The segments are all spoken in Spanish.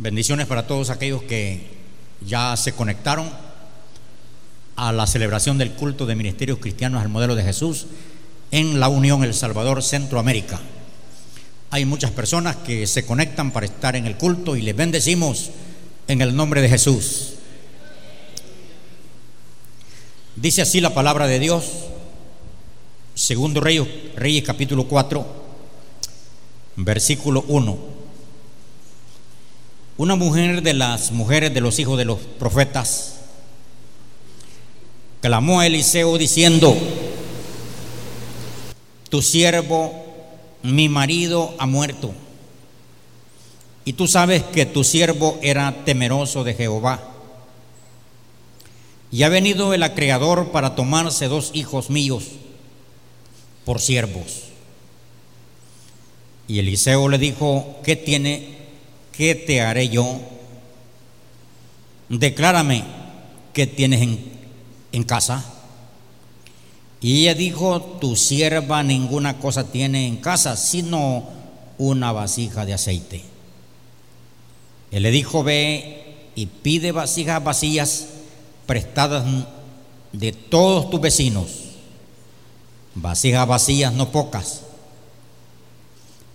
Bendiciones para todos aquellos que ya se conectaron a la celebración del culto de ministerios cristianos al modelo de Jesús en la Unión El Salvador Centroamérica. Hay muchas personas que se conectan para estar en el culto y les bendecimos en el nombre de Jesús. Dice así la palabra de Dios, segundo Reyes, Reyes capítulo 4, versículo 1. Una mujer de las mujeres de los hijos de los profetas clamó a Eliseo diciendo, tu siervo, mi marido, ha muerto. Y tú sabes que tu siervo era temeroso de Jehová. Y ha venido el acreedor para tomarse dos hijos míos por siervos. Y Eliseo le dijo, ¿qué tiene ¿qué te haré yo? Declárame qué tienes en, en casa. Y ella dijo, tu sierva ninguna cosa tiene en casa, sino una vasija de aceite. Él le dijo, ve y pide vasijas vacías prestadas de todos tus vecinos, vasijas vacías, no pocas.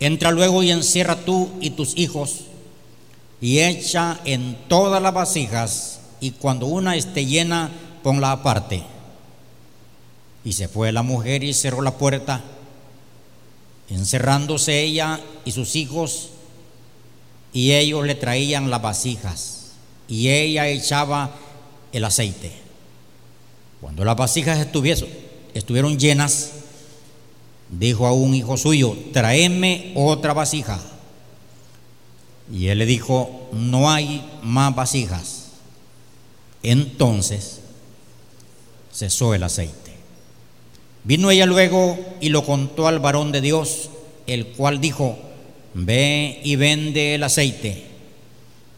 Entra luego y encierra tú y tus hijos y echa en todas las vasijas y cuando una esté llena, ponla aparte. Y se fue la mujer y cerró la puerta, encerrándose ella y sus hijos, y ellos le traían las vasijas, y ella echaba el aceite. Cuando las vasijas estuvieron llenas, dijo a un hijo suyo, tráeme otra vasija. Y él le dijo, no hay más vasijas. Entonces cesó el aceite. Vino ella luego y lo contó al varón de Dios, el cual dijo, ve y vende el aceite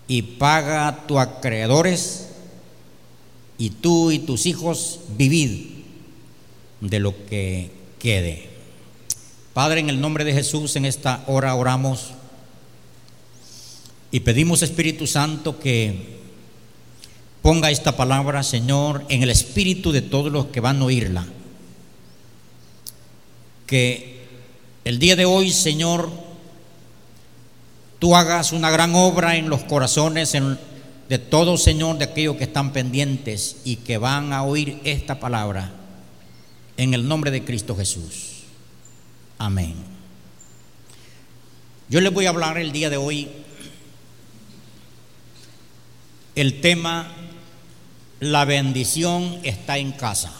y paga a tus acreedores y tú y tus hijos vivid de lo que quede. Padre, en el nombre de Jesús, en esta hora oramos y pedimos, Espíritu Santo, que ponga esta palabra, Señor, en el espíritu de todos los que van a oírla. Que el día de hoy, Señor, tú hagas una gran obra en los corazones de todos, Señor, de aquellos que están pendientes y que van a oír esta palabra. En el nombre de Cristo Jesús. Amén. Yo les voy a hablar el día de hoy el tema La bendición está en casa.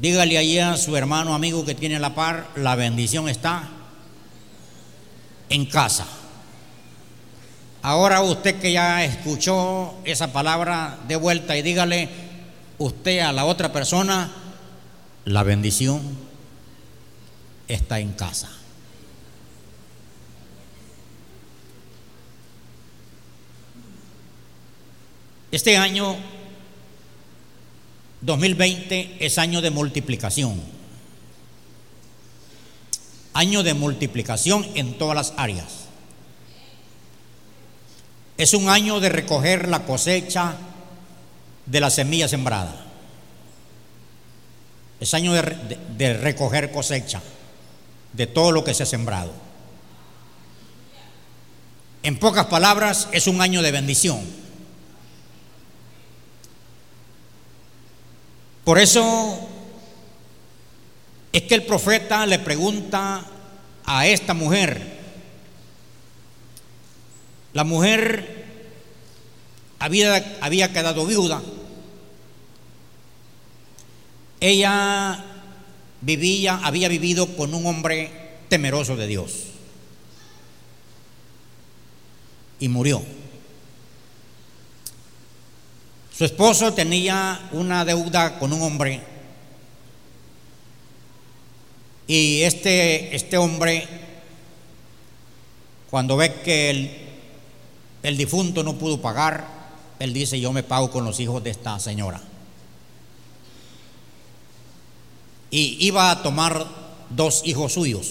Dígale allí a su hermano amigo que tiene la par, la bendición está en casa. Ahora usted que ya escuchó esa palabra de vuelta y dígale usted a la otra persona, la bendición está en casa. Este año 2020 es año de multiplicación. Año de multiplicación en todas las áreas. Es un año de recoger la cosecha de la semilla sembrada. Es año de, recoger cosecha de todo lo que se ha sembrado. En pocas palabras, es un año de bendición. Por eso es que el profeta le pregunta a esta mujer, la mujer había, había quedado viuda, ella vivía, había vivido con un hombre temeroso de Dios y murió. Su esposo tenía una deuda con un hombre y este, este hombre, cuando ve que el, el difunto no pudo pagar, él dice, yo me pago con los hijos de esta señora. Y iba a tomar dos hijos suyos.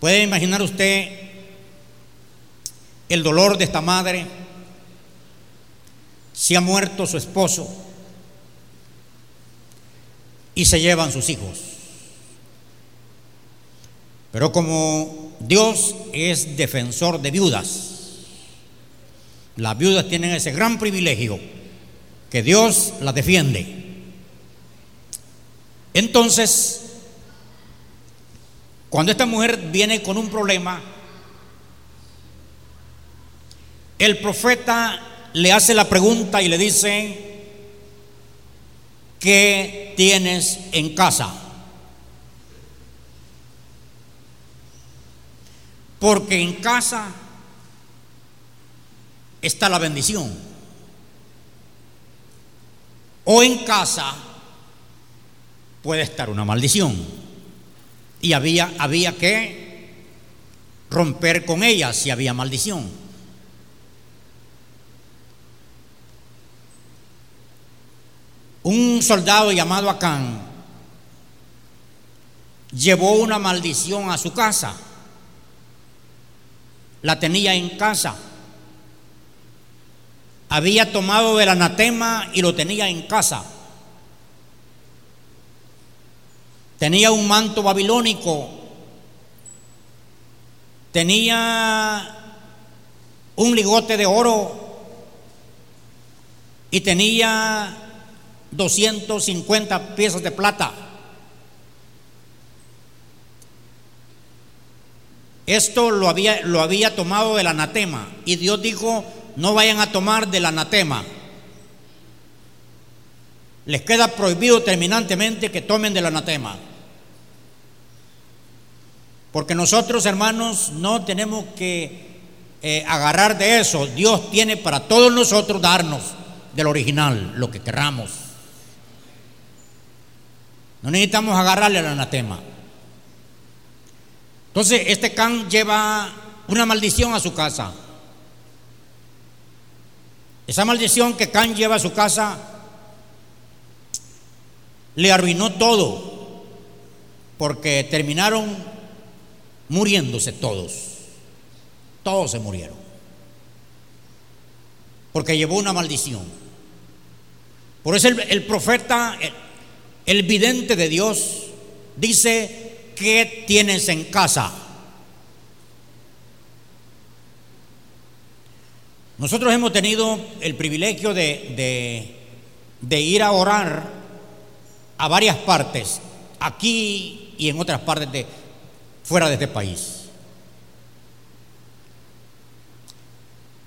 ¿Puede imaginar usted el dolor de esta madre? Si ha muerto su esposo y se llevan sus hijos. Pero como Dios es defensor de viudas, las viudas tienen ese gran privilegio que Dios las defiende. Entonces, cuando esta mujer viene con un problema, el profeta le hace la pregunta y le dice, ¿qué tienes en casa? Porque en casa está la bendición. O en casa puede estar una maldición. Y había, había que romper con ella si había maldición. Un soldado llamado Acán llevó una maldición a su casa. La tenía en casa. Había tomado el anatema y lo tenía en casa. Tenía un manto babilónico. Tenía un ligote de oro. Y tenía 250 piezas de plata. Esto lo había, lo había tomado del anatema. Y Dios dijo, no vayan a tomar del anatema. Les queda prohibido terminantemente que tomen del anatema. Porque nosotros, hermanos, no tenemos que eh, agarrar de eso. Dios tiene para todos nosotros darnos del original, lo que querramos. No necesitamos agarrarle al anatema. Entonces, este can lleva una maldición a su casa. Esa maldición que Can lleva a su casa le arruinó todo, porque terminaron muriéndose todos. Todos se murieron. Porque llevó una maldición. Por eso el, profeta, el, el vidente de Dios, dice, ¿qué tienes en casa? Nosotros hemos tenido el privilegio de, ir a orar a varias partes, aquí y en otras partes de fuera de este país.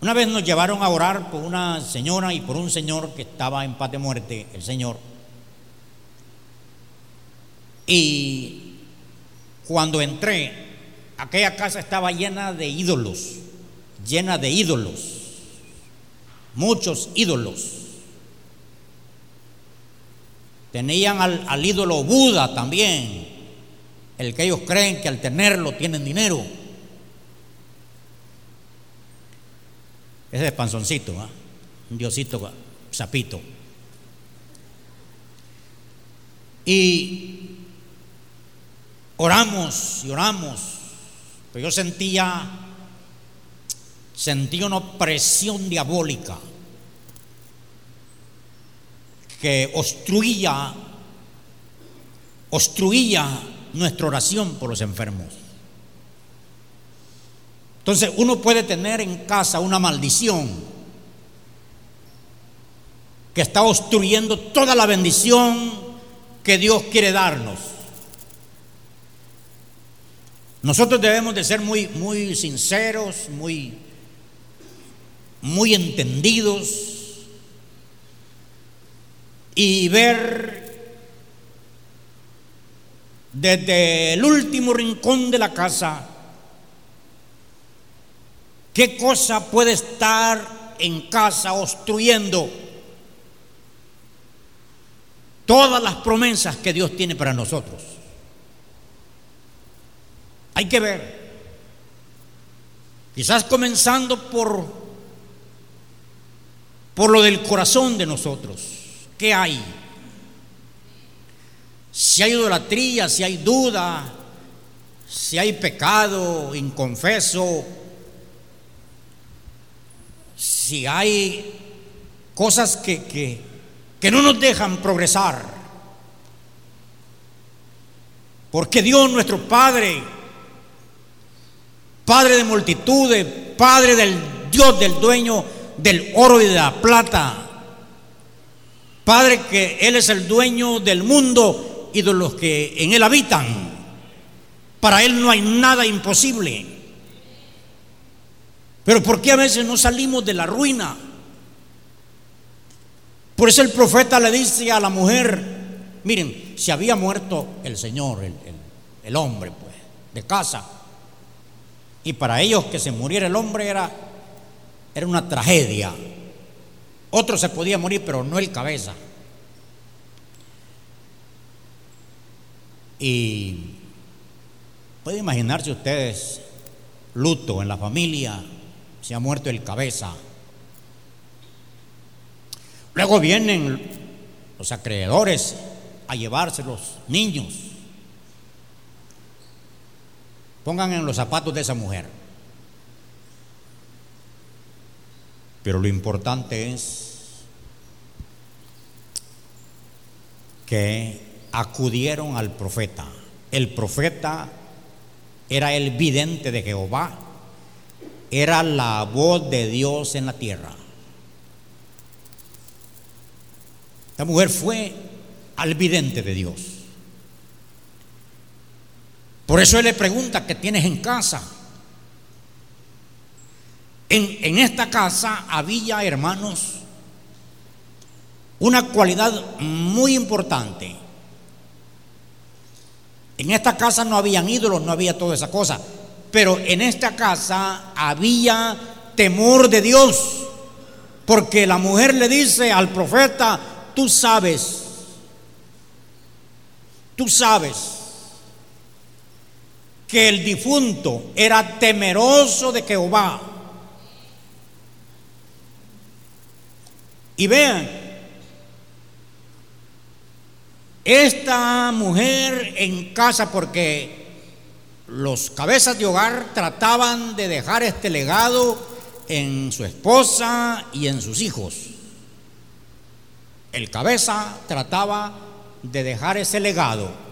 Una vez nos llevaron a orar por una señora y por un señor que estaba en paz de muerte, el señor. Y cuando entré, aquella casa estaba llena de ídolos, llena de ídolos muchos ídolos. Tenían al, ídolo Buda también, el que ellos creen que al tenerlo tienen dinero. Ese es panzoncito, ¿ah? un diosito sapito. Y oramos y oramos, pero yo sentía sentí una presión diabólica que obstruía, obstruía nuestra oración por los enfermos. Entonces uno puede tener en casa una maldición que está obstruyendo toda la bendición que Dios quiere darnos. Nosotros debemos de ser muy, muy sinceros, muy muy entendidos y ver desde el último rincón de la casa qué cosa puede estar en casa obstruyendo todas las promesas que Dios tiene para nosotros. Hay que ver. Quizás comenzando por por lo del corazón de nosotros. ¿Qué hay? Si hay idolatría, si hay duda, si hay pecado inconfeso, si hay cosas que, que, que no nos dejan progresar. Porque Dios nuestro Padre, Padre de multitudes, Padre del Dios del dueño del oro y de la plata, Padre que Él es el dueño del mundo y de los que en Él habitan. Para Él no hay nada imposible. Pero ¿por qué a veces no salimos de la ruina? Por eso el profeta le dice a la mujer, miren, si había muerto el Señor, el, el hombre, pues, de casa, y para ellos que se muriera el hombre era, era una tragedia. Otro se podía morir, pero no el cabeza. Y puede imaginarse ustedes luto en la familia, se ha muerto el cabeza. Luego vienen los acreedores a llevarse los niños. Pongan en los zapatos de esa mujer. Pero lo importante es que acudieron al profeta. El profeta era el vidente de Jehová, era la voz de Dios en la tierra. La mujer fue al vidente de Dios. Por eso él le pregunta qué tienes en casa. En, en esta casa había, hermanos, una cualidad muy importante. En esta casa no habían ídolos, no había toda esa cosa, pero en esta casa había temor de Dios, porque la mujer le dice al profeta, tú sabes, tú sabes que el difunto era temeroso de Jehová. Y vean, esta mujer en casa, porque los cabezas de hogar trataban de dejar este legado en su esposa y en sus hijos. El cabeza trataba de dejar ese legado.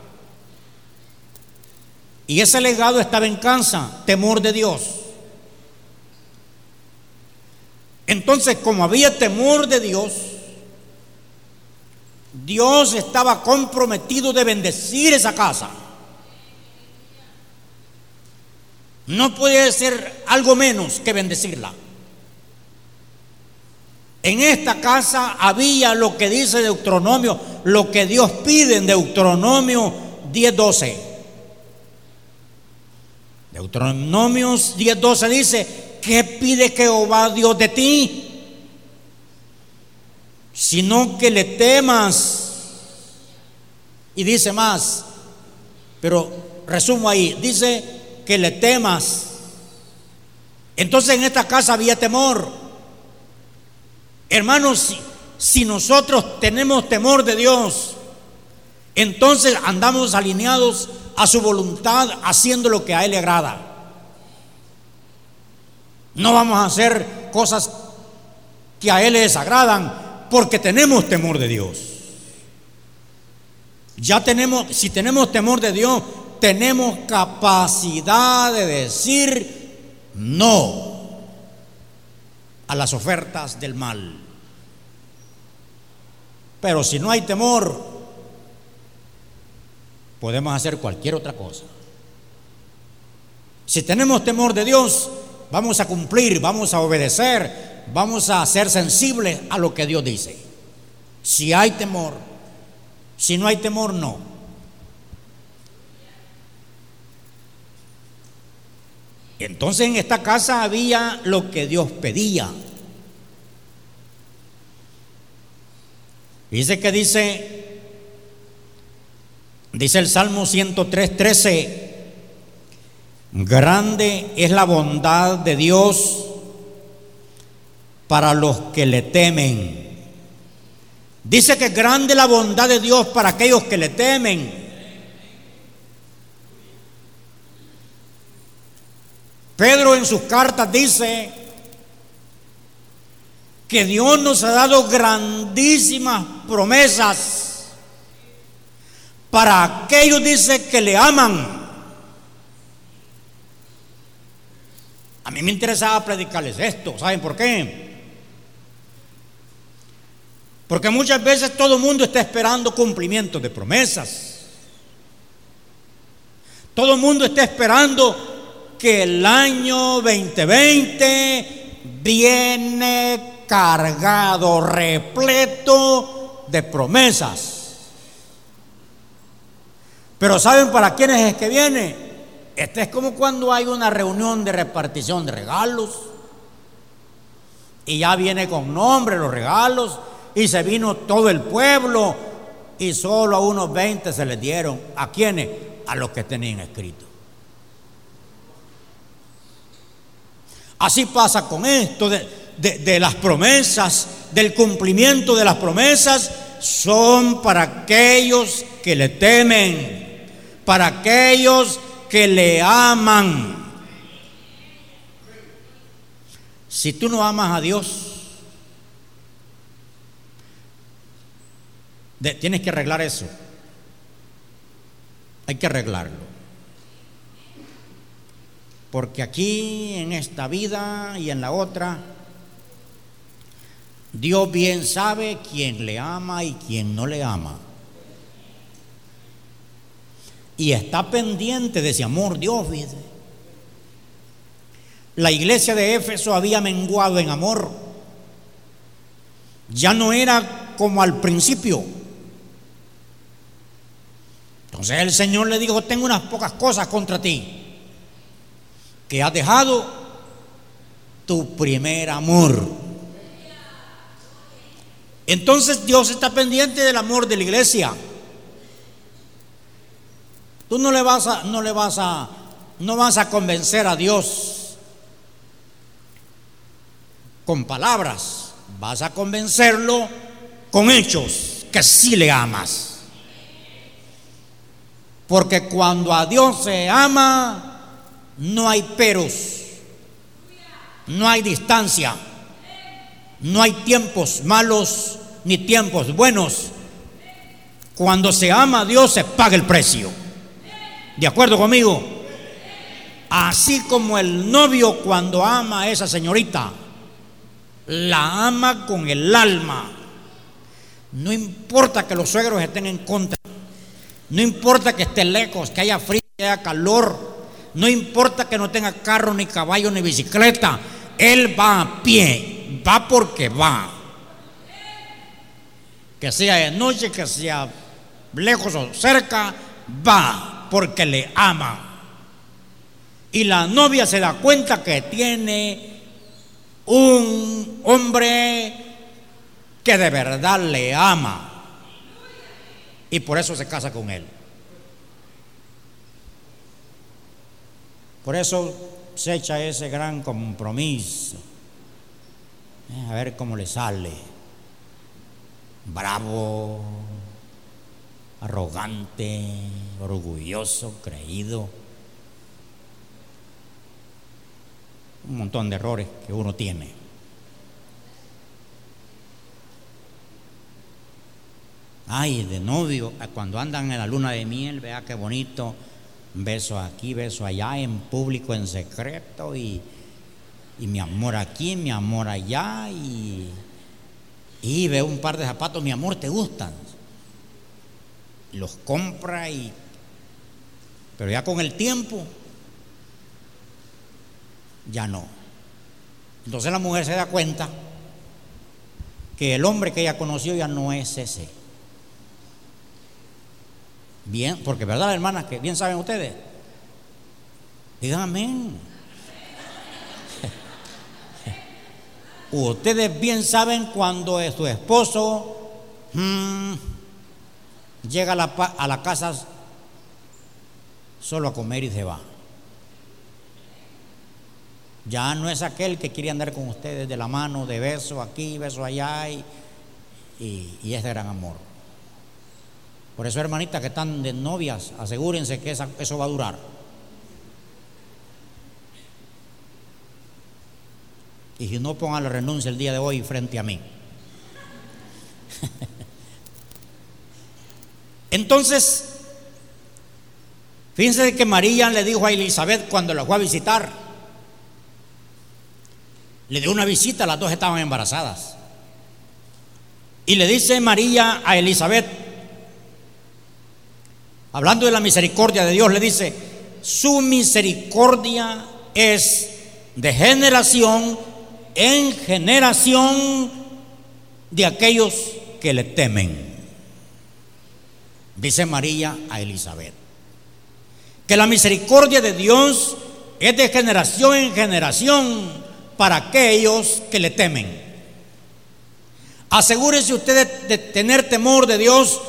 Y ese legado estaba en casa, temor de Dios. Entonces, como había temor de Dios, Dios estaba comprometido de bendecir esa casa. No puede ser algo menos que bendecirla. En esta casa había lo que dice Deuteronomio, lo que Dios pide en Deuteronomio 10:12. Deuteronomio 10:12 dice, ¿qué pide Jehová Dios de ti? sino que le temas. Y dice más, pero resumo ahí, dice que le temas. Entonces en esta casa había temor. Hermanos, si, nosotros tenemos temor de Dios, entonces andamos alineados a su voluntad, haciendo lo que a Él le agrada. No vamos a hacer cosas que a Él le desagradan, porque tenemos temor de Dios. Ya tenemos, si tenemos temor de Dios, tenemos capacidad de decir no a las ofertas del mal. Pero si no hay temor, podemos hacer cualquier otra cosa. Si tenemos temor de Dios, vamos a cumplir, vamos a obedecer, vamos a ser sensibles a lo que Dios dice. Si hay temor, si no hay temor, no. Entonces en esta casa había lo que Dios pedía. Dice que dice, dice el Salmo 103, 13, grande es la bondad de Dios para los que le temen. Dice que grande la bondad de Dios para aquellos que le temen. Pedro en sus cartas dice que Dios nos ha dado grandísimas promesas para aquellos, dice, que le aman. A mí me interesaba predicarles esto, ¿saben por qué? Porque muchas veces todo el mundo está esperando cumplimiento de promesas. Todo el mundo está esperando que el año 2020 viene cargado, repleto de promesas. Pero ¿saben para quiénes es que viene? Este es como cuando hay una reunión de repartición de regalos. Y ya viene con nombre los regalos. Y se vino todo el pueblo. Y solo a unos 20 se les dieron. ¿A quiénes? A los que tenían escrito. Así pasa con esto. De, de, las promesas, del cumplimiento de las promesas, son para aquellos que le temen, para aquellos que le aman. Si tú no amas a Dios, tienes que arreglar eso. Hay que arreglarlo. Porque aquí, en esta vida y en la otra, Dios bien sabe quién le ama y quién no le ama. Y está pendiente de ese amor Dios. La iglesia de Éfeso había menguado en amor. Ya no era como al principio. Entonces el Señor le dijo, tengo unas pocas cosas contra ti. Que has dejado tu primer amor. Entonces Dios está pendiente del amor de la iglesia. Tú no le vas a, no le vas a, no vas a convencer a Dios con palabras, vas a convencerlo con hechos que sí le amas. Porque cuando a Dios se ama, no hay peros, no hay distancia, no hay tiempos malos ni tiempos buenos. Cuando se ama a Dios se paga el precio. ¿De acuerdo conmigo? Así como el novio cuando ama a esa señorita, la ama con el alma. No importa que los suegros estén en contra. No importa que esté lejos, que haya frío, que haya calor. No importa que no tenga carro, ni caballo, ni bicicleta. Él va a pie. Va porque va que sea de noche, que sea lejos o cerca, va porque le ama. Y la novia se da cuenta que tiene un hombre que de verdad le ama. Y por eso se casa con él. Por eso se echa ese gran compromiso. A ver cómo le sale bravo, arrogante, orgulloso, creído. Un montón de errores que uno tiene. Ay, de novio, cuando andan en la luna de miel, vea qué bonito, beso aquí, beso allá, en público, en secreto, y, y mi amor aquí, mi amor allá, y y ve un par de zapatos, mi amor, ¿te gustan? Los compra y... Pero ya con el tiempo, ya no. Entonces la mujer se da cuenta que el hombre que ella conoció ya no es ese. Bien, porque verdad, hermanas, que bien saben ustedes. Digan amén. Ustedes bien saben cuando su esposo mm, llega a la, a casa solo a comer y se va. Ya no es aquel que quiere andar con ustedes de la mano, de beso aquí, beso allá y, y, es de gran amor. Por eso, hermanitas que están de novias, asegúrense que eso va a durar. Y si no, pongan la renuncia el día de hoy frente a mí. Entonces, fíjense que María le dijo a Elizabeth cuando la fue a visitar, le dio una visita, las dos estaban embarazadas. Y le dice María a Elizabeth, hablando de la misericordia de Dios, le dice, su misericordia es de generación en generación de aquellos que le temen. Dice María a Elizabeth, que la misericordia de Dios es de generación en generación para aquellos que le temen. Asegúrese usted de, tener temor de Dios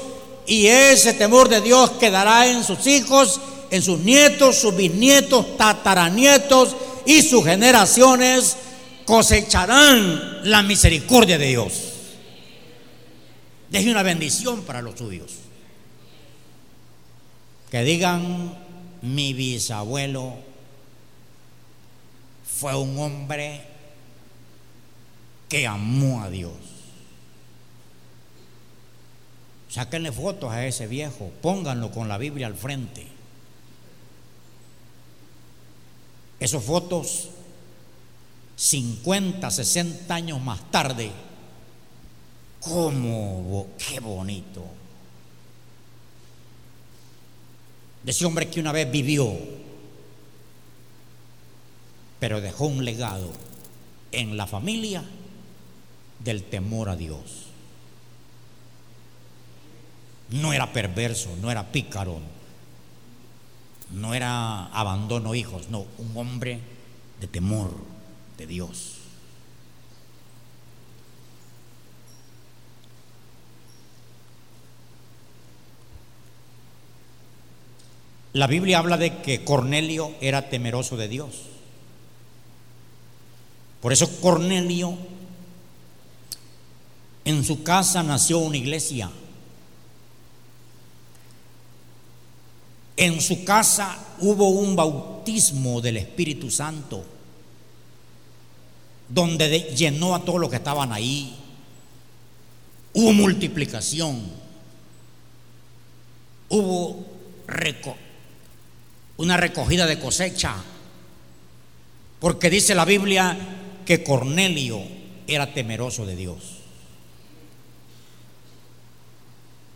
y ese temor de Dios quedará en sus hijos, en sus nietos, sus bisnietos, tataranietos y sus generaciones cosecharán la misericordia de Dios. Deje una bendición para los suyos. Que digan, mi bisabuelo fue un hombre que amó a Dios. Sáquenle fotos a ese viejo, pónganlo con la Biblia al frente. Esas fotos, 50, 60 años más tarde, ¿cómo? ¡Qué bonito! De ese hombre que una vez vivió, pero dejó un legado en la familia del temor a Dios. No era perverso, no era pícaro, no era abandono hijos, no, un hombre de temor de Dios. La Biblia habla de que Cornelio era temeroso de Dios. Por eso Cornelio en su casa nació una iglesia. En su casa hubo un bautismo del Espíritu Santo, donde llenó a todos los que estaban ahí. Hubo multiplicación, hubo una recogida de cosecha, porque dice la Biblia que Cornelio era temeroso de Dios.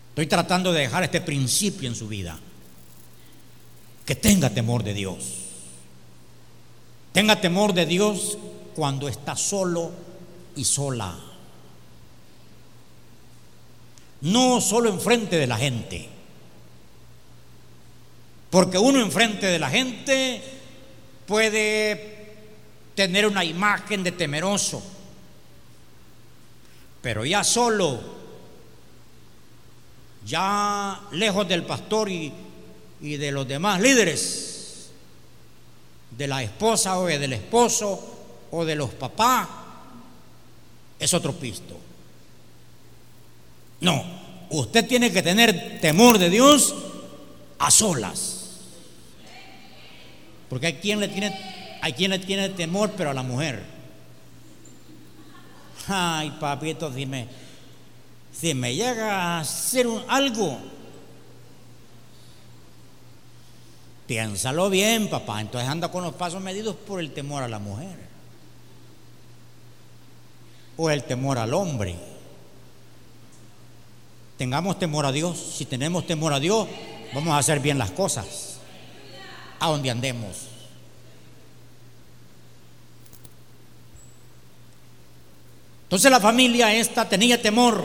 Estoy tratando de dejar este principio en su vida que tenga temor de Dios. Tenga temor de Dios cuando está solo y sola. No solo enfrente de la gente. Porque uno enfrente de la gente puede tener una imagen de temeroso. Pero ya solo, ya lejos del pastor y de los demás líderes, de la esposa o del esposo o de los papás, es otro pisto. No, usted tiene que tener temor de Dios a solas. Porque hay quien le tiene, hay quien le tiene temor, pero a la mujer. Ay, papito, si me, si me llega a hacer algo, Piénsalo bien, papá. Entonces anda con los pasos medidos por el temor a la mujer. O el temor al hombre. Tengamos temor a Dios. Si tenemos temor a Dios, vamos a hacer bien las cosas. A donde andemos. Entonces la familia esta tenía temor,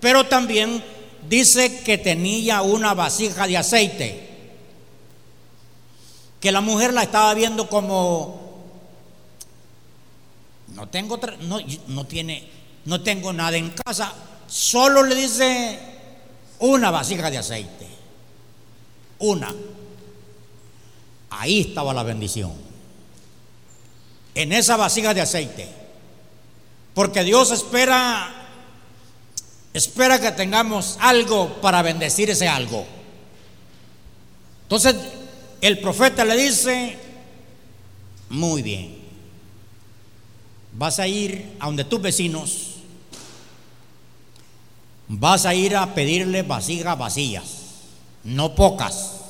pero también dice que tenía una vasija de aceite que la mujer la estaba viendo como no tengo no, no tiene no tengo nada en casa, solo le dice una vasija de aceite. Una. Ahí estaba la bendición. En esa vasija de aceite. Porque Dios espera espera que tengamos algo para bendecir ese algo. Entonces, el profeta le dice, muy bien, vas a ir a donde tus vecinos, vas a ir a pedirle vasijas vacías, no pocas.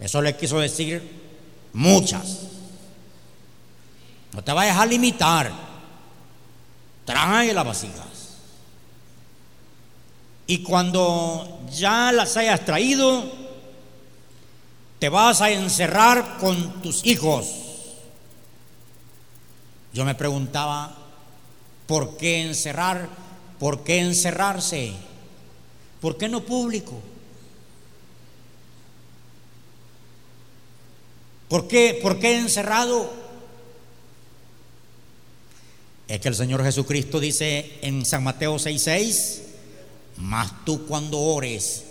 Eso le quiso decir muchas. No te vayas a limitar. Trae las vasijas. Y cuando ya las hayas traído, te vas a encerrar con tus hijos. Yo me preguntaba, ¿por qué encerrar? ¿Por qué encerrarse? ¿Por qué no público? ¿Por qué, ¿Por qué encerrado? Es que el Señor Jesucristo dice en San Mateo 6:6, mas tú cuando ores,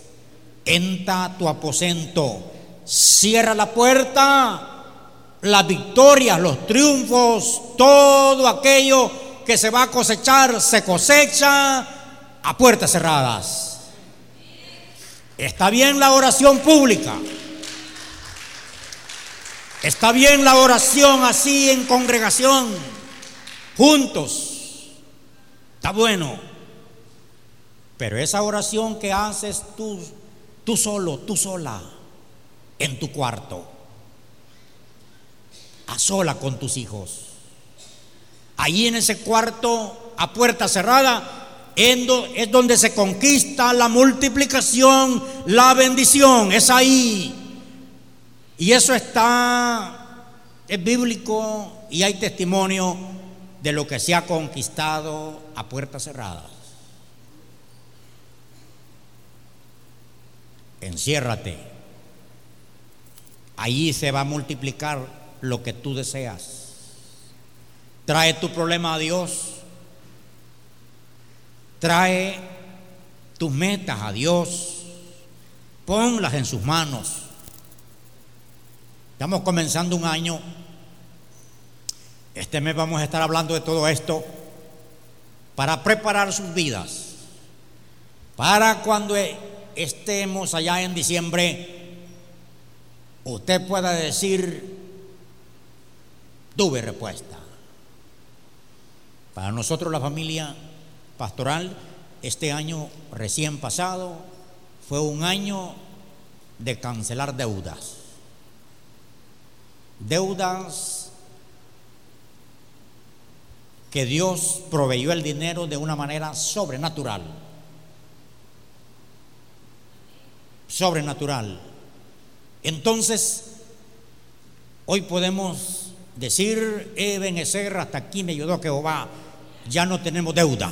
entra a tu aposento, cierra la puerta, las victorias, los triunfos, todo aquello que se va a cosechar, se cosecha a puertas cerradas. Está bien la oración pública. Está bien la oración así en congregación, juntos. Está bueno. Pero esa oración que haces tú, tú solo, tú sola, en tu cuarto, a sola con tus hijos. Allí en ese cuarto, a puerta cerrada, es donde se conquista la multiplicación, la bendición. Es ahí. Y eso está, es bíblico y hay testimonio de lo que se ha conquistado a puertas cerradas. Enciérrate. Ahí se va a multiplicar lo que tú deseas. Trae tu problema a Dios. Trae tus metas a Dios. Ponlas en sus manos. Estamos comenzando un año. Este mes vamos a estar hablando de todo esto para preparar sus vidas. Para cuando estemos allá en diciembre, usted pueda decir, tuve respuesta. Para nosotros la familia pastoral, este año recién pasado fue un año de cancelar deudas deudas que Dios proveyó el dinero de una manera sobrenatural. Sobrenatural. Entonces, hoy podemos decir, Ebenezer, hasta aquí me ayudó Jehová, ya no tenemos deuda.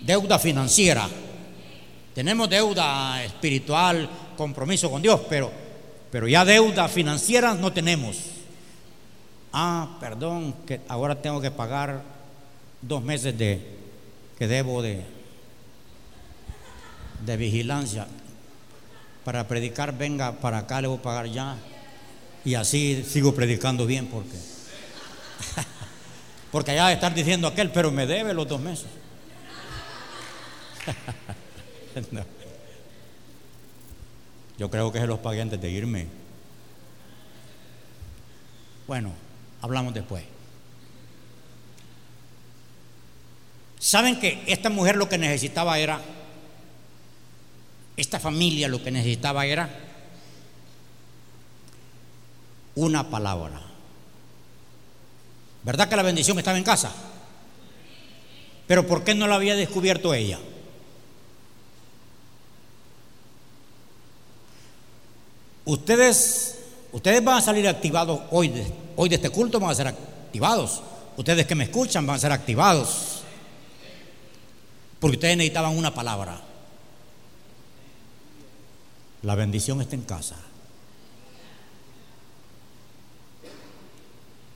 Deuda financiera. Tenemos deuda espiritual, compromiso con Dios, pero pero ya deuda financiera no tenemos. Ah, perdón, que ahora tengo que pagar dos meses de que debo de, de vigilancia. Para predicar, venga para acá, le voy a pagar ya. Y así sigo predicando bien porque. porque allá de estar diciendo aquel, pero me debe los dos meses. no. Yo creo que se los pagué antes de irme. Bueno, hablamos después. ¿Saben que esta mujer lo que necesitaba era, esta familia lo que necesitaba era una palabra? ¿Verdad que la bendición estaba en casa? Pero ¿por qué no la había descubierto ella? Ustedes, ustedes van a salir activados hoy de, hoy de este culto, van a ser activados. Ustedes que me escuchan van a ser activados. Porque ustedes necesitaban una palabra. La bendición está en casa.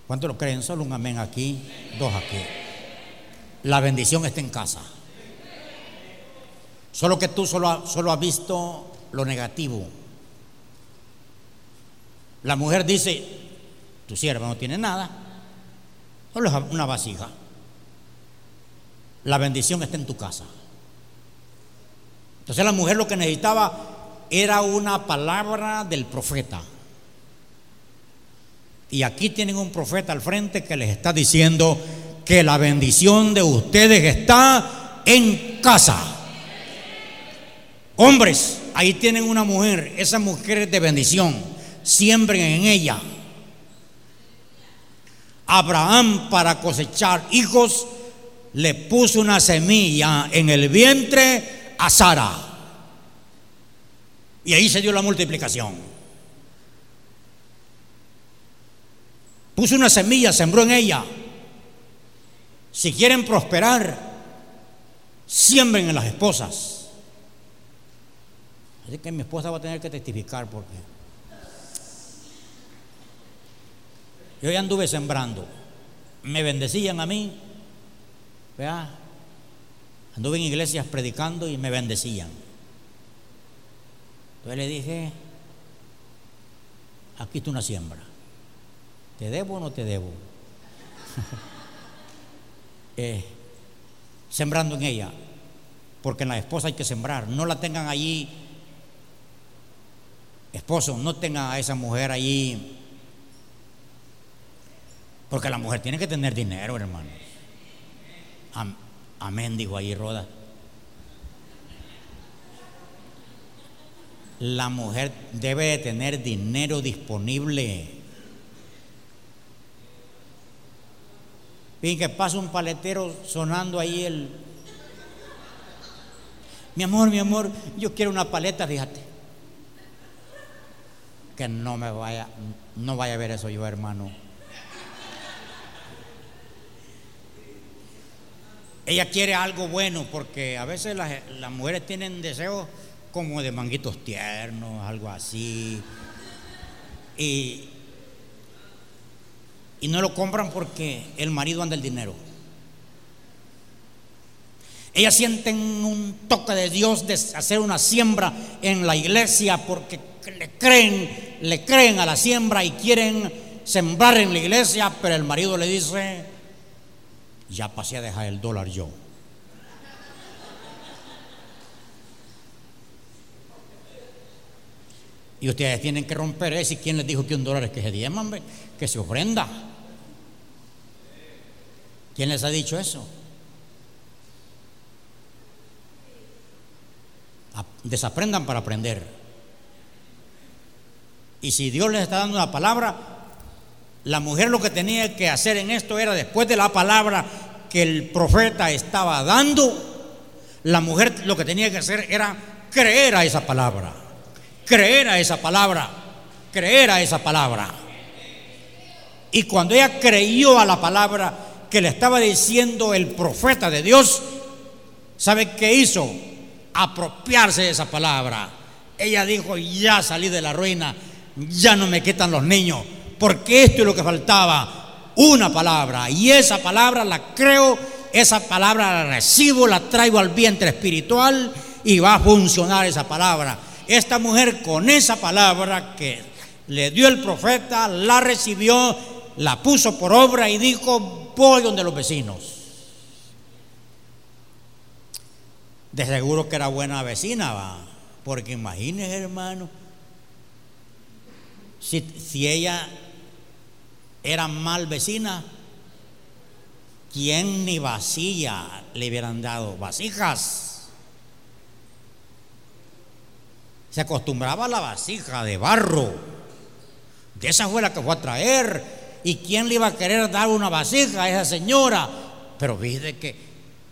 ¿Cuántos lo creen? Solo un amén aquí, dos aquí. La bendición está en casa. Solo que tú solo, solo has visto lo negativo. La mujer dice, tu sierva no tiene nada, solo es una vasija. La bendición está en tu casa. Entonces la mujer lo que necesitaba era una palabra del profeta. Y aquí tienen un profeta al frente que les está diciendo que la bendición de ustedes está en casa. Hombres, ahí tienen una mujer, esa mujer es de bendición, siembren en ella. Abraham para cosechar hijos le puso una semilla en el vientre a Sara. Y ahí se dio la multiplicación. Puso una semilla, sembró en ella. Si quieren prosperar, siembren en las esposas. Así que mi esposa va a tener que testificar porque yo ya anduve sembrando. Me bendecían a mí. Vea, anduve en iglesias predicando y me bendecían. Entonces le dije, aquí está una siembra. ¿Te debo o no te debo? Eh, sembrando en ella, porque en la esposa hay que sembrar, no la tengan allí, esposo, no tengan a esa mujer allí, porque la mujer tiene que tener dinero, hermano. Amén, dijo ahí Roda. La mujer debe de tener dinero disponible. Y que pasa un paletero sonando ahí el... Mi amor, mi amor, yo quiero una paleta, fíjate. Que no me vaya, no vaya a ver eso yo, hermano. Ella quiere algo bueno porque a veces las, mujeres tienen deseos como de manguitos tiernos, algo así. Y, y no lo compran porque el marido anda el dinero. Ellas sienten un toque de Dios de hacer una siembra en la iglesia porque le creen, le creen a la siembra y quieren sembrar en la iglesia, pero el marido le dice, ya pasé a dejar el dólar yo. Y ustedes tienen que romper eso. ¿Y quién les dijo que un dólar es que se dieman? Que se ofrenda. ¿Quién les ha dicho eso? Desaprendan para aprender. Y si Dios les está dando una palabra, la mujer lo que tenía que hacer en esto era después de la palabra que el profeta estaba dando, la mujer lo que tenía que hacer era creer a esa palabra, creer a esa palabra, creer a esa palabra. Y cuando ella creyó a la palabra, que le estaba diciendo el profeta de Dios, ¿sabe qué hizo? Apropiarse de esa palabra. Ella dijo, ya salí de la ruina, ya no me quitan los niños, porque esto es lo que faltaba, una palabra. Y esa palabra la creo, esa palabra la recibo, la traigo al vientre espiritual y va a funcionar esa palabra. Esta mujer con esa palabra que le dio el profeta, la recibió, la puso por obra y dijo, voy donde los vecinos. De seguro que era buena vecina, va. Porque imagínese, hermano, si, si ella era mal vecina, ¿quién ni vacía le hubieran dado? Vasijas. Se acostumbraba a la vasija de barro. De esa fue la que fue a traer ¿Y quién le iba a querer dar una vasija a esa señora? Pero viste que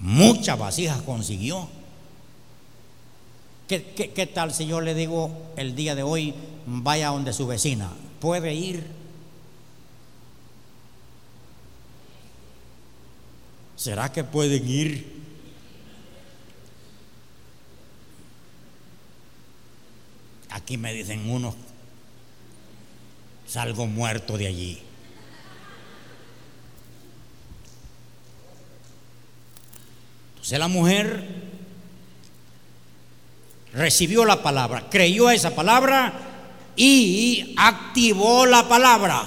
muchas vasijas consiguió. ¿Qué, qué, tal si yo le digo el día de hoy, vaya donde su vecina? ¿Puede ir? ¿Será que pueden ir? Aquí me dicen unos, salgo muerto de allí. la mujer recibió la palabra, creyó a esa palabra y activó la palabra.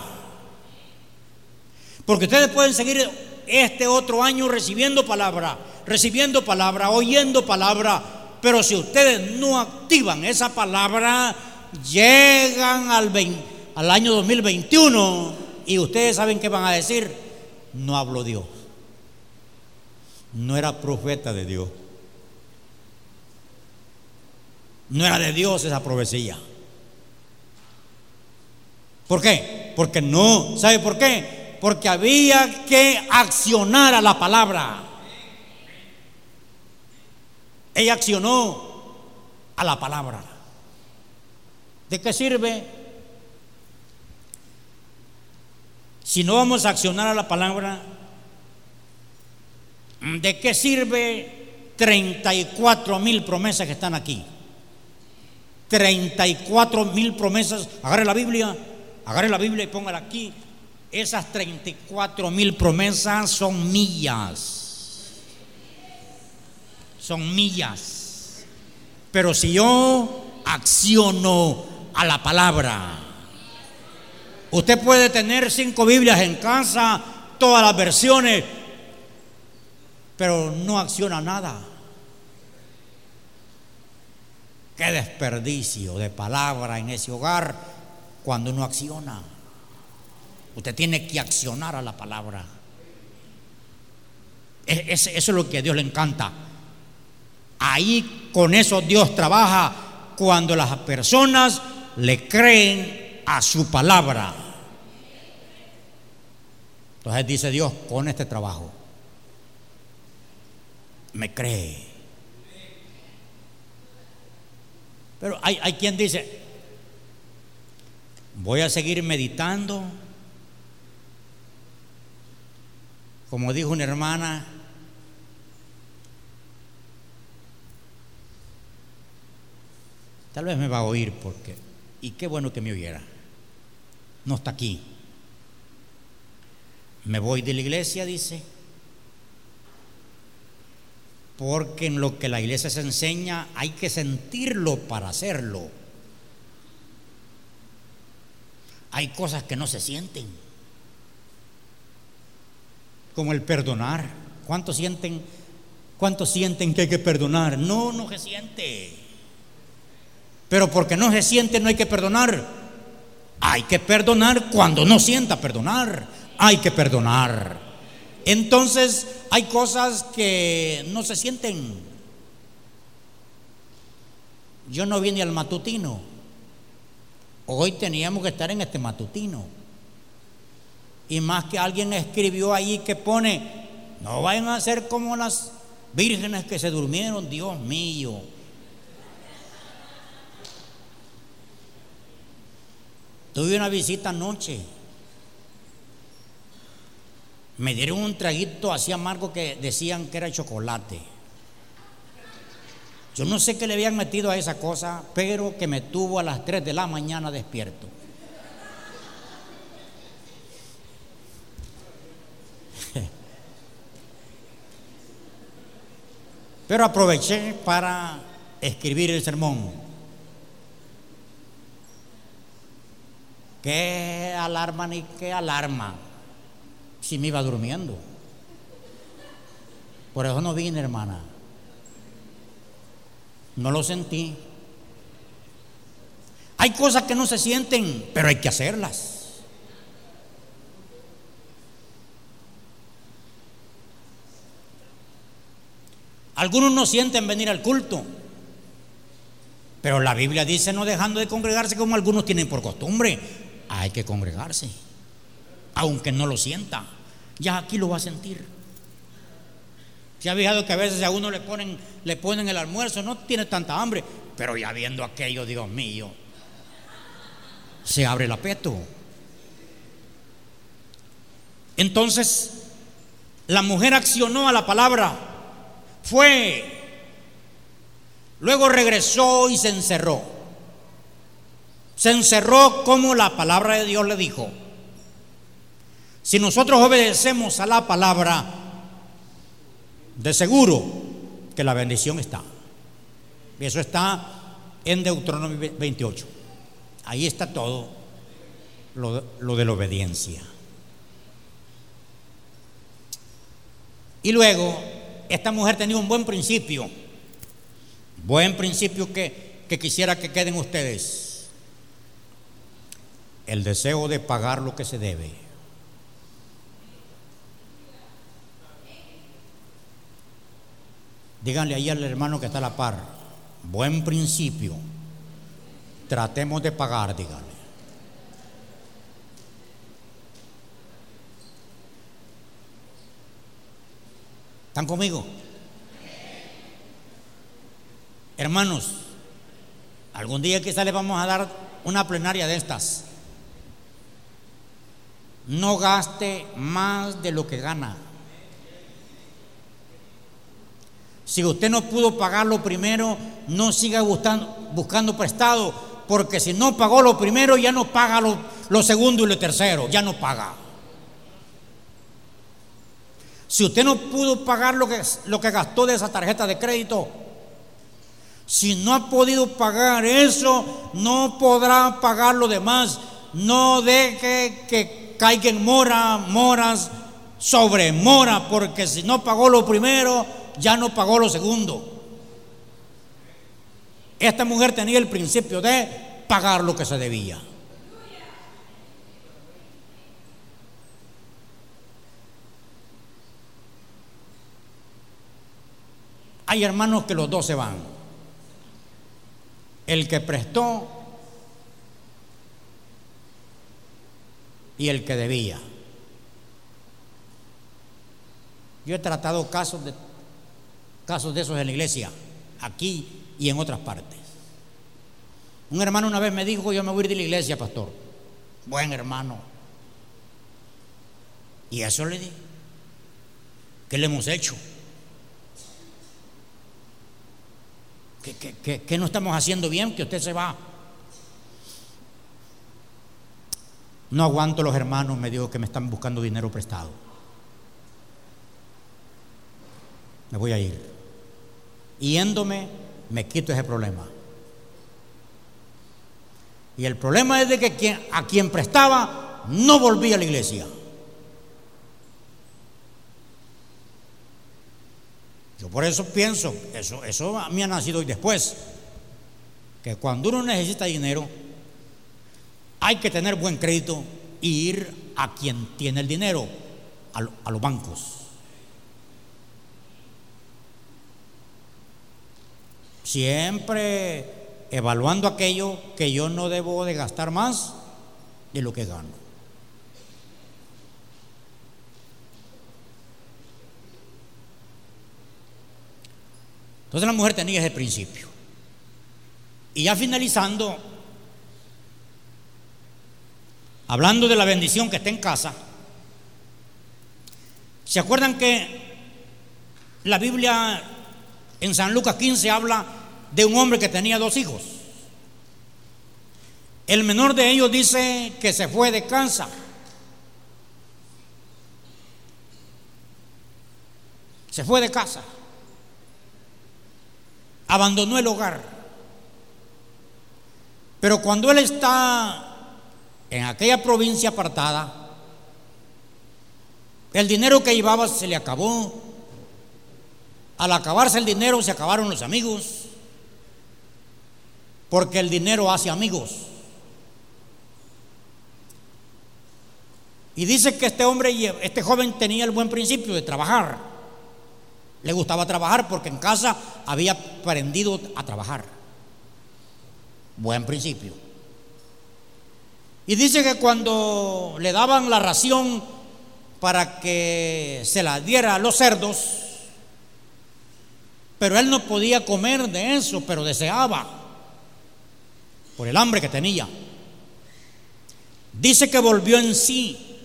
Porque ustedes pueden seguir este otro año recibiendo palabra, recibiendo palabra, oyendo palabra, pero si ustedes no activan esa palabra, llegan al, al año 2021 Y ustedes saben qué van a decir, no habló Dios. No era profeta de Dios. No era de Dios esa profecía. ¿Por qué? Porque no, ¿sabe por qué? Porque había que accionar a la palabra. Ella accionó a la palabra. ¿De qué sirve? Si no vamos a accionar a la palabra, ¿de qué sirve 34 mil promesas que están aquí? 34 mil promesas. Agarre la Biblia, agarre la Biblia y póngala aquí. Esas 34 mil promesas son millas. Son millas. Pero si yo acciono a la palabra, usted puede tener cinco Biblias en casa, todas las versiones, pero no acciona nada. Qué desperdicio de palabra en ese hogar cuando uno acciona. Usted tiene que accionar a la palabra. Eso es lo que a Dios le encanta. Ahí con eso Dios trabaja cuando las personas le creen a su palabra. Entonces dice Dios, con este trabajo, me cree. Pero hay, hay quien dice, voy a seguir meditando. Como dijo una hermana, tal vez me va a oír porque, y qué bueno que me oyera, no está aquí. Me voy de la iglesia, dice, porque en lo que la iglesia se enseña hay que sentirlo para hacerlo. Hay cosas que no se sienten, como el perdonar. ¿Cuántos sienten, cuántos sienten que hay que perdonar? No, no se siente. Pero porque no se siente no hay que perdonar. Hay que perdonar cuando no sienta perdonar. Hay que perdonar. Entonces hay cosas que no se sienten. Yo no vine al matutino. Hoy teníamos que estar en este matutino. Y más que alguien escribió ahí que pone, no vayan a ser como las vírgenes que se durmieron, Dios mío. Tuve una visita anoche. Me dieron un traguito así amargo que decían que era chocolate. Yo no sé qué le habían metido a esa cosa, pero que me tuvo a las 3 de la mañana despierto. Pero aproveché para escribir el sermón. ¿Qué alarma ni qué alarma? si me iba durmiendo. Por eso no vine, hermana. No lo sentí. Hay cosas que no se sienten, pero hay que hacerlas. Algunos no sienten venir al culto, pero la Biblia dice no dejando de congregarse como algunos tienen por costumbre. Hay que congregarse aunque no lo sienta. Ya aquí lo va a sentir. Se ha fijado que a veces a uno le ponen, le ponen el almuerzo, no tiene tanta hambre, pero ya viendo aquello, Dios mío, se abre el apeto. Entonces, la mujer accionó a la palabra, fue, luego regresó y se encerró. Se encerró como la palabra de Dios le dijo. Si nosotros obedecemos a la palabra, de seguro que la bendición está. Y eso está en Deuteronomio 28. Ahí está todo lo, de la obediencia. Y luego, esta mujer tenía un buen principio, buen principio que, que quisiera que queden ustedes. El deseo de pagar lo que se debe. Díganle ahí al hermano que está a la par, buen principio, tratemos de pagar, díganle. ¿Están conmigo? Hermanos, algún día quizá les vamos a dar una plenaria de estas. No gaste más de lo que gana. Si usted no pudo pagar lo primero, no siga buscando, prestado, porque si no pagó lo primero, ya no paga lo, lo segundo y lo tercero, ya no paga. Si usted no pudo pagar lo que, lo que gastó de esa tarjeta de crédito, si no ha podido pagar eso, no podrá pagar lo demás. No deje que caigan mora, moras sobre mora, porque si no pagó lo primero, ya no pagó lo segundo. Esta mujer tenía el principio de pagar lo que se debía. Hay hermanos que los dos se van. El que prestó y el que debía. Yo he tratado casos de casos de esos en la iglesia, aquí y en otras partes. Un hermano una vez me dijo, yo me voy a ir de la iglesia, pastor. Buen hermano. Y eso le di. ¿Qué le hemos hecho? ¿Qué, no estamos haciendo bien? Que usted se va. No aguanto los hermanos, me dijo que me están buscando dinero prestado. Me voy a ir. Yéndome, me quito ese problema. Y el problema es de que a quien prestaba no volvía a la iglesia. Yo por eso pienso, eso, eso a mí ha nacido hoy después, que cuando uno necesita dinero, hay que tener buen crédito e ir a quien tiene el dinero, a, a los bancos. Siempre evaluando aquello que yo no debo de gastar más de lo que gano. Entonces la mujer tenía ese principio. Y ya finalizando, hablando de la bendición que está en casa, ¿se acuerdan que la Biblia en San Lucas 15 habla de un hombre que tenía dos hijos? El menor de ellos dice que se fue de casa. Se fue de casa abandonó el hogar. Pero cuando él está en aquella provincia apartada, el dinero que llevaba se le acabó. Al acabarse el dinero se acabaron los amigos, porque el dinero hace amigos. Y dice que este hombre, este joven tenía el buen principio de trabajar. Le gustaba trabajar porque en casa había aprendido a trabajar. Buen principio. Y dice que cuando le daban la ración para que se la diera a los cerdos, pero él no podía comer de eso, pero deseaba, por el hambre que tenía. Dice que volvió en sí.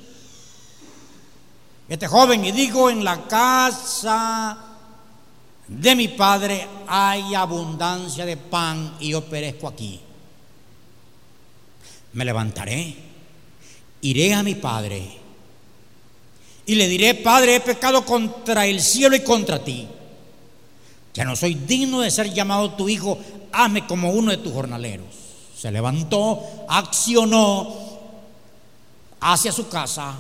Este joven y dijo, en la casa de mi Padre hay abundancia de pan y yo perezco aquí. Me levantaré, iré a mi Padre y le diré, Padre, he pecado contra el cielo y contra ti. Ya no soy digno de ser llamado tu hijo, hazme como uno de tus jornaleros. Se levantó, accionó hacia su casa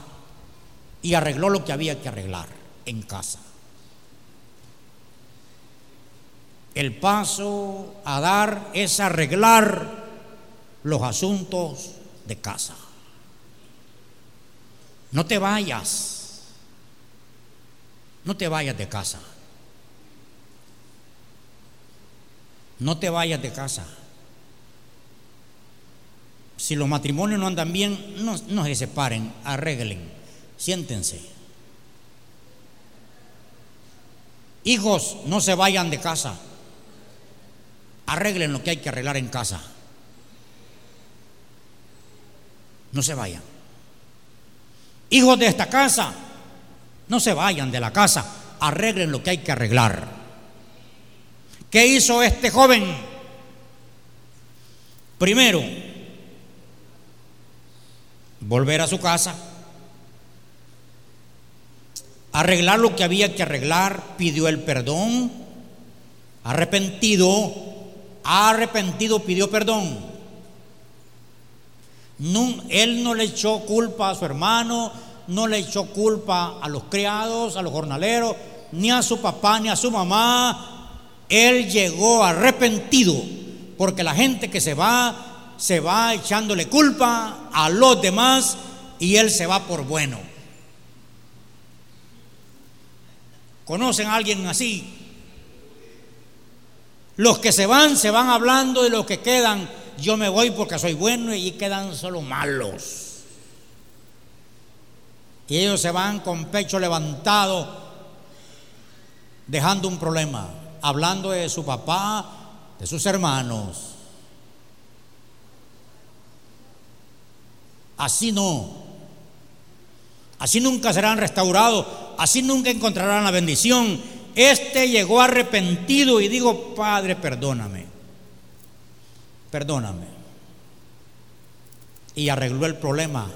y arregló lo que había que arreglar en casa. El paso a dar es arreglar los asuntos de casa. No te vayas. No te vayas de casa. no te vayas de casa. Si los matrimonios no andan bien, no, se separen, arreglen, siéntense. Hijos, no se vayan de casa. Arreglen lo que hay que arreglar en casa. No se vayan. Hijos de esta casa, no se vayan de la casa. Arreglen lo que hay que arreglar. ¿Qué hizo este joven? Primero, volver a su casa, arreglar lo que había que arreglar, pidió el perdón, arrepentido, arrepentido pidió perdón. él no le echó culpa a su hermano, no le echó culpa a los criados, a los jornaleros, ni a su papá, ni a su mamá. Él llegó arrepentido, porque la gente que se va, se va echándole culpa a los demás y él se va por bueno. ¿Conocen a alguien así? Los que se van, se van hablando y los que quedan, yo me voy porque soy bueno y quedan solo malos. Y ellos se van con pecho levantado, dejando un problema, hablando de su papá, de sus hermanos. Así no. Así nunca serán restaurados, así nunca encontrarán la bendición. Este llegó arrepentido y dijo, Padre, perdóname, perdóname. Y arregló el problema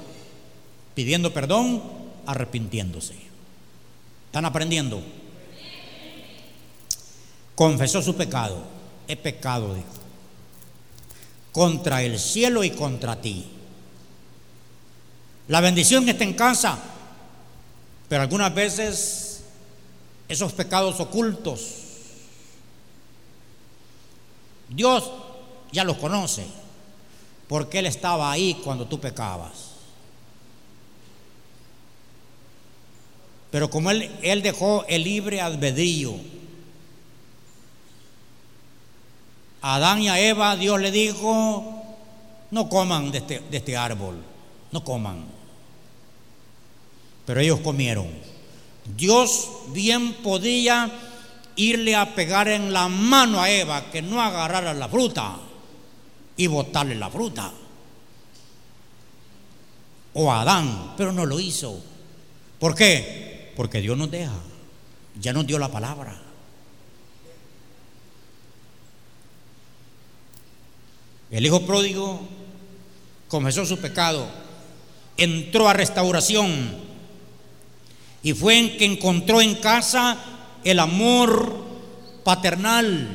pidiendo perdón, arrepintiéndose. ¿Están aprendiendo? Confesó su pecado. He pecado, dijo. Contra el cielo y contra ti. La bendición está en casa, pero algunas veces esos pecados ocultos, Dios ya los conoce, porque Él estaba ahí cuando tú pecabas. Pero como Él, él dejó el libre albedrío, a Adán y a Eva Dios le dijo, no coman de este, de este árbol, no coman pero ellos comieron. Dios bien podía irle a pegar en la mano a Eva que no agarrara la fruta y botarle la fruta. O a Adán, pero no lo hizo. ¿Por qué? Porque Dios nos deja. Ya nos dio la palabra. El hijo pródigo confesó su pecado, entró a restauración y fue en que encontró en casa el amor paternal.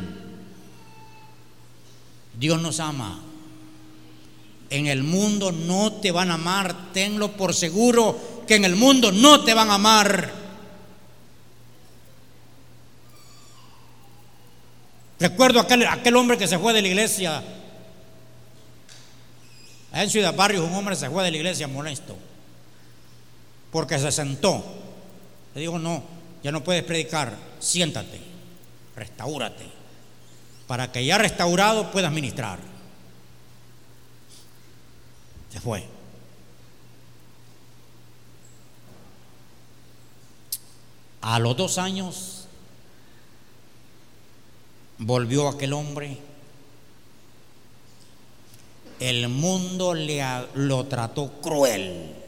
Dios nos ama. En el mundo no te van a amar, tenlo por seguro que en el mundo no te van a amar. Recuerdo aquel, aquel hombre que se fue de la iglesia. En Ciudad Barrio un hombre se fue de la iglesia molesto porque se sentó le no, ya no puedes predicar, siéntate, restaurate, para que ya restaurado puedas ministrar. Se fue. A los dos años volvió aquel hombre. El mundo le, lo trató cruel.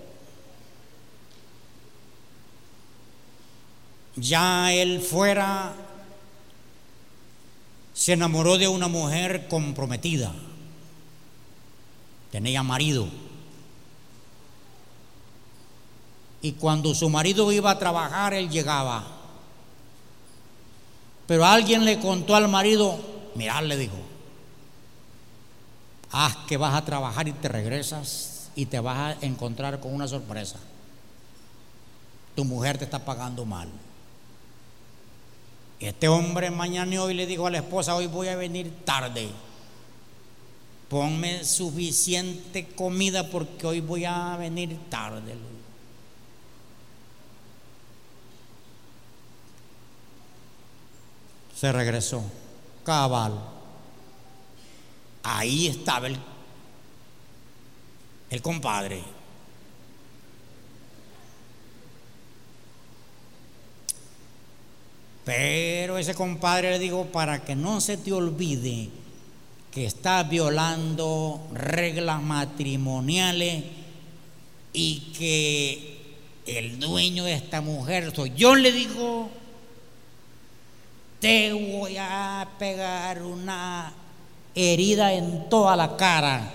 Ya él fuera, se enamoró de una mujer comprometida, tenía marido. Y cuando su marido iba a trabajar, él llegaba. Pero alguien le contó al marido, mirá, le dijo, haz que vas a trabajar y te regresas y te vas a encontrar con una sorpresa. Tu mujer te está pagando mal. Este hombre mañana hoy le dijo a la esposa, hoy voy a venir tarde. Ponme suficiente comida porque hoy voy a venir tarde. Se regresó, cabal. ahí estaba el, el compadre. Pero ese compadre le dijo, para que no se te olvide que estás violando reglas matrimoniales y que el dueño de esta mujer soy yo, le digo, te voy a pegar una herida en toda la cara,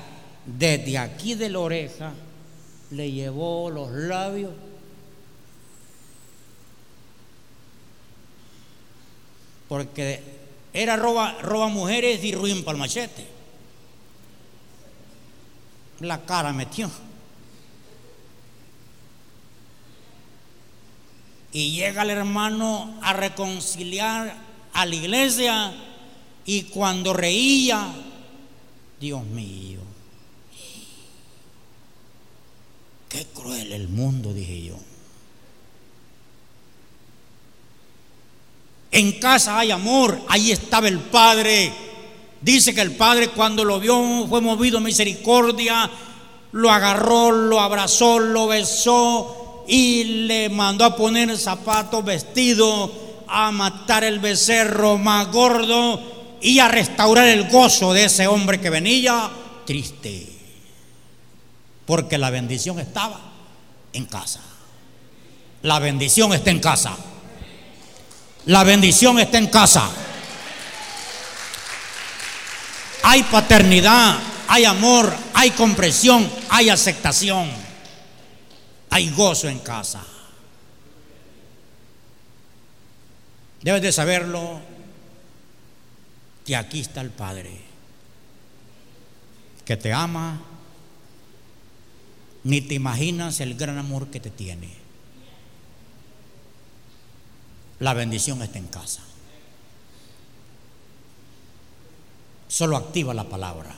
desde aquí de la oreja, le llevó los labios. Porque era roba, roba mujeres y ruin para el machete. La cara metió. Y llega el hermano a reconciliar a la iglesia y cuando reía, Dios mío, qué cruel el mundo, dije yo. En casa hay amor, ahí estaba el Padre. Dice que el Padre cuando lo vio fue movido misericordia, lo agarró, lo abrazó, lo besó y le mandó a poner zapatos, vestido, a matar el becerro más gordo y a restaurar el gozo de ese hombre que venía triste. Porque la bendición estaba en casa. La bendición está en casa. La bendición está en casa. Hay paternidad, hay amor, hay comprensión, hay aceptación, hay gozo en casa. Debes de saberlo que aquí está el Padre, que te ama, ni te imaginas el gran amor que te tiene. La bendición está en casa. Solo activa la palabra.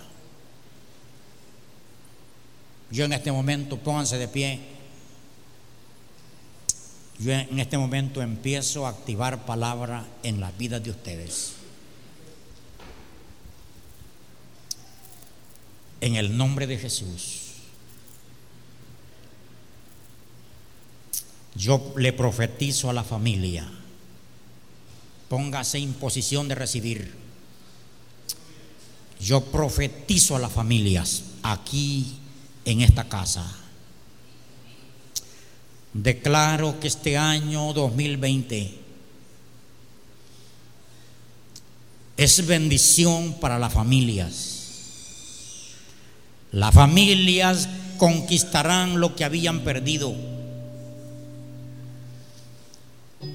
Yo en este momento, pónganse de pie. Yo en este momento empiezo a activar palabra en la vida de ustedes. En el nombre de Jesús. Yo le profetizo a la familia Póngase en posición de recibir. Yo profetizo a las familias aquí en esta casa. Declaro que este año 2020 es bendición para las familias. Las familias conquistarán lo que habían perdido.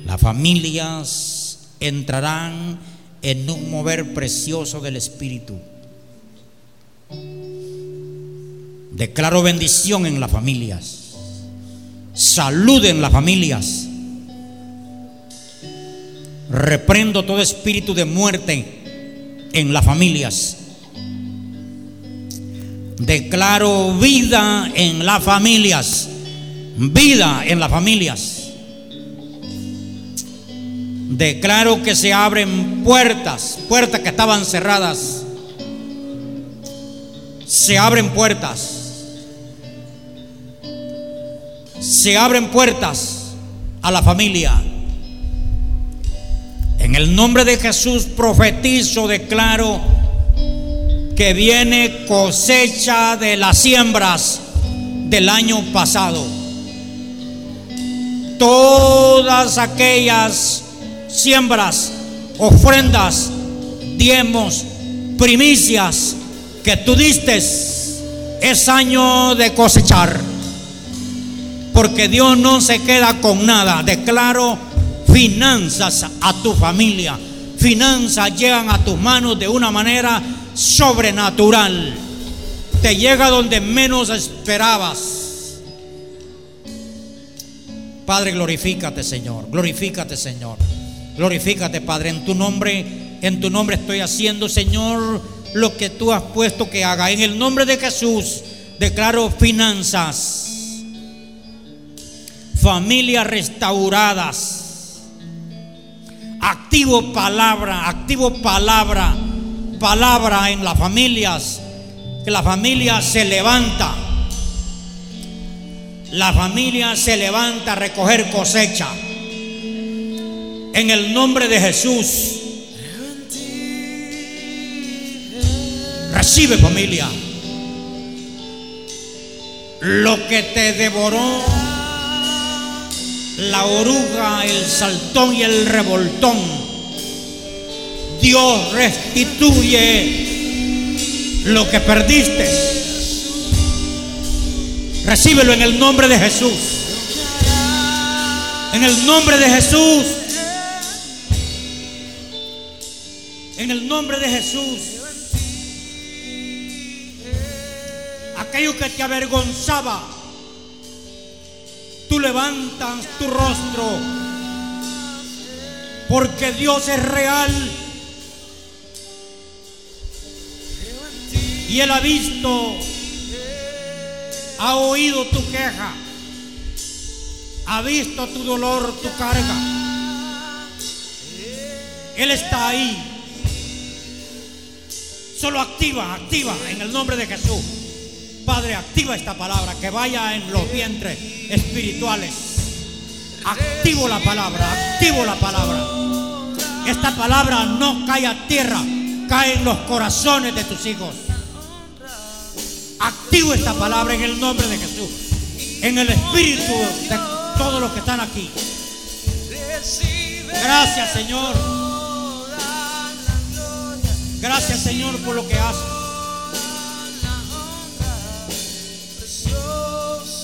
Las familias entrarán en un mover precioso del Espíritu. Declaro bendición en las familias, salud en las familias. Reprendo todo espíritu de muerte en las familias. Declaro vida en las familias, vida en las familias Declaro que se abren puertas, puertas que estaban cerradas. Se abren puertas. Se abren puertas a la familia. En el nombre de Jesús profetizo, declaro que viene cosecha de las siembras del año pasado. Todas aquellas siembras, ofrendas, diezmos, primicias que tú diste, es año de cosechar. Porque Dios no se queda con nada. Declaro finanzas a tu familia. Finanzas llegan a tus manos de una manera sobrenatural. Te llega donde menos esperabas. Padre, glorifícate, Señor. Glorifícate, Señor. Glorifícate, Padre, en tu nombre, en tu nombre estoy haciendo, Señor, lo que tú has puesto que haga. En el nombre de Jesús declaro finanzas, familias restauradas, activo palabra, activo palabra palabra en las familias, que la familia se levanta. La familia se levanta a recoger cosecha. En el nombre de Jesús. Recibe familia. Lo que te devoró la oruga, el saltón y el revoltón. Dios restituye lo que perdiste. Recíbelo en el nombre de Jesús. En el nombre de Jesús. Nombre de Jesús. Aquello que te avergonzaba tú levantas tu rostro, porque Dios es real. Y Él ha visto, ha oído tu queja, ha visto tu dolor, tu carga. Él está ahí. Solo activa, activa en el nombre de Jesús. Padre, activa esta palabra, que vaya en los vientres espirituales. Activo la palabra, activo la palabra. Esta palabra no cae a tierra, cae en los corazones de tus hijos. Activo esta palabra en el nombre de Jesús, en el espíritu de todos los que están aquí. Gracias Señor. Gracias Señor por lo que haces.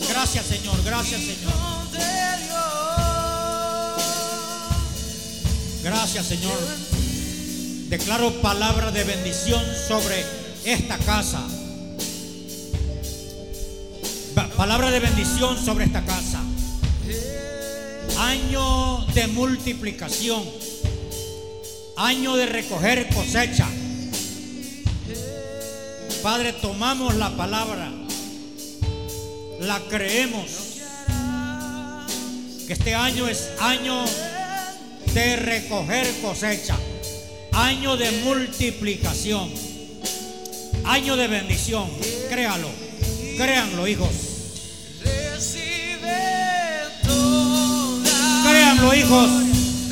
Gracias Señor, gracias Señor. Gracias Señor. Declaro palabra de bendición sobre esta casa. Palabra de bendición sobre esta casa. Año de multiplicación. Año de recoger cosecha. Padre, tomamos la palabra la creemos. Que este año es año de recoger cosecha, año de multiplicación, año de bendición. Créalo, créanlo, hijos. Créanlo, hijos.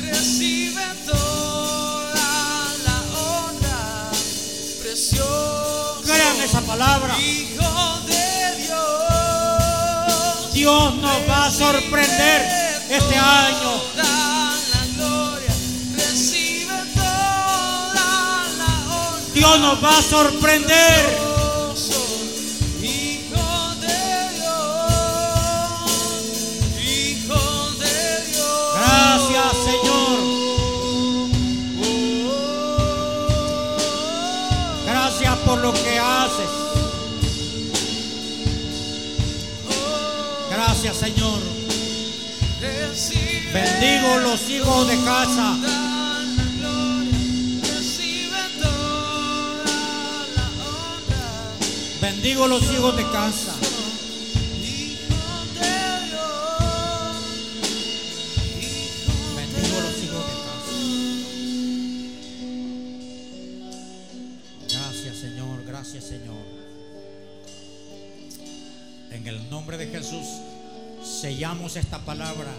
Recibe toda la honra Esa palabra. Dios nos va a sorprender este año. Dios nos va a sorprender. Señor. Bendigo los hijos de casa. Bendigo los hijos de casa. Sellamos esta palabra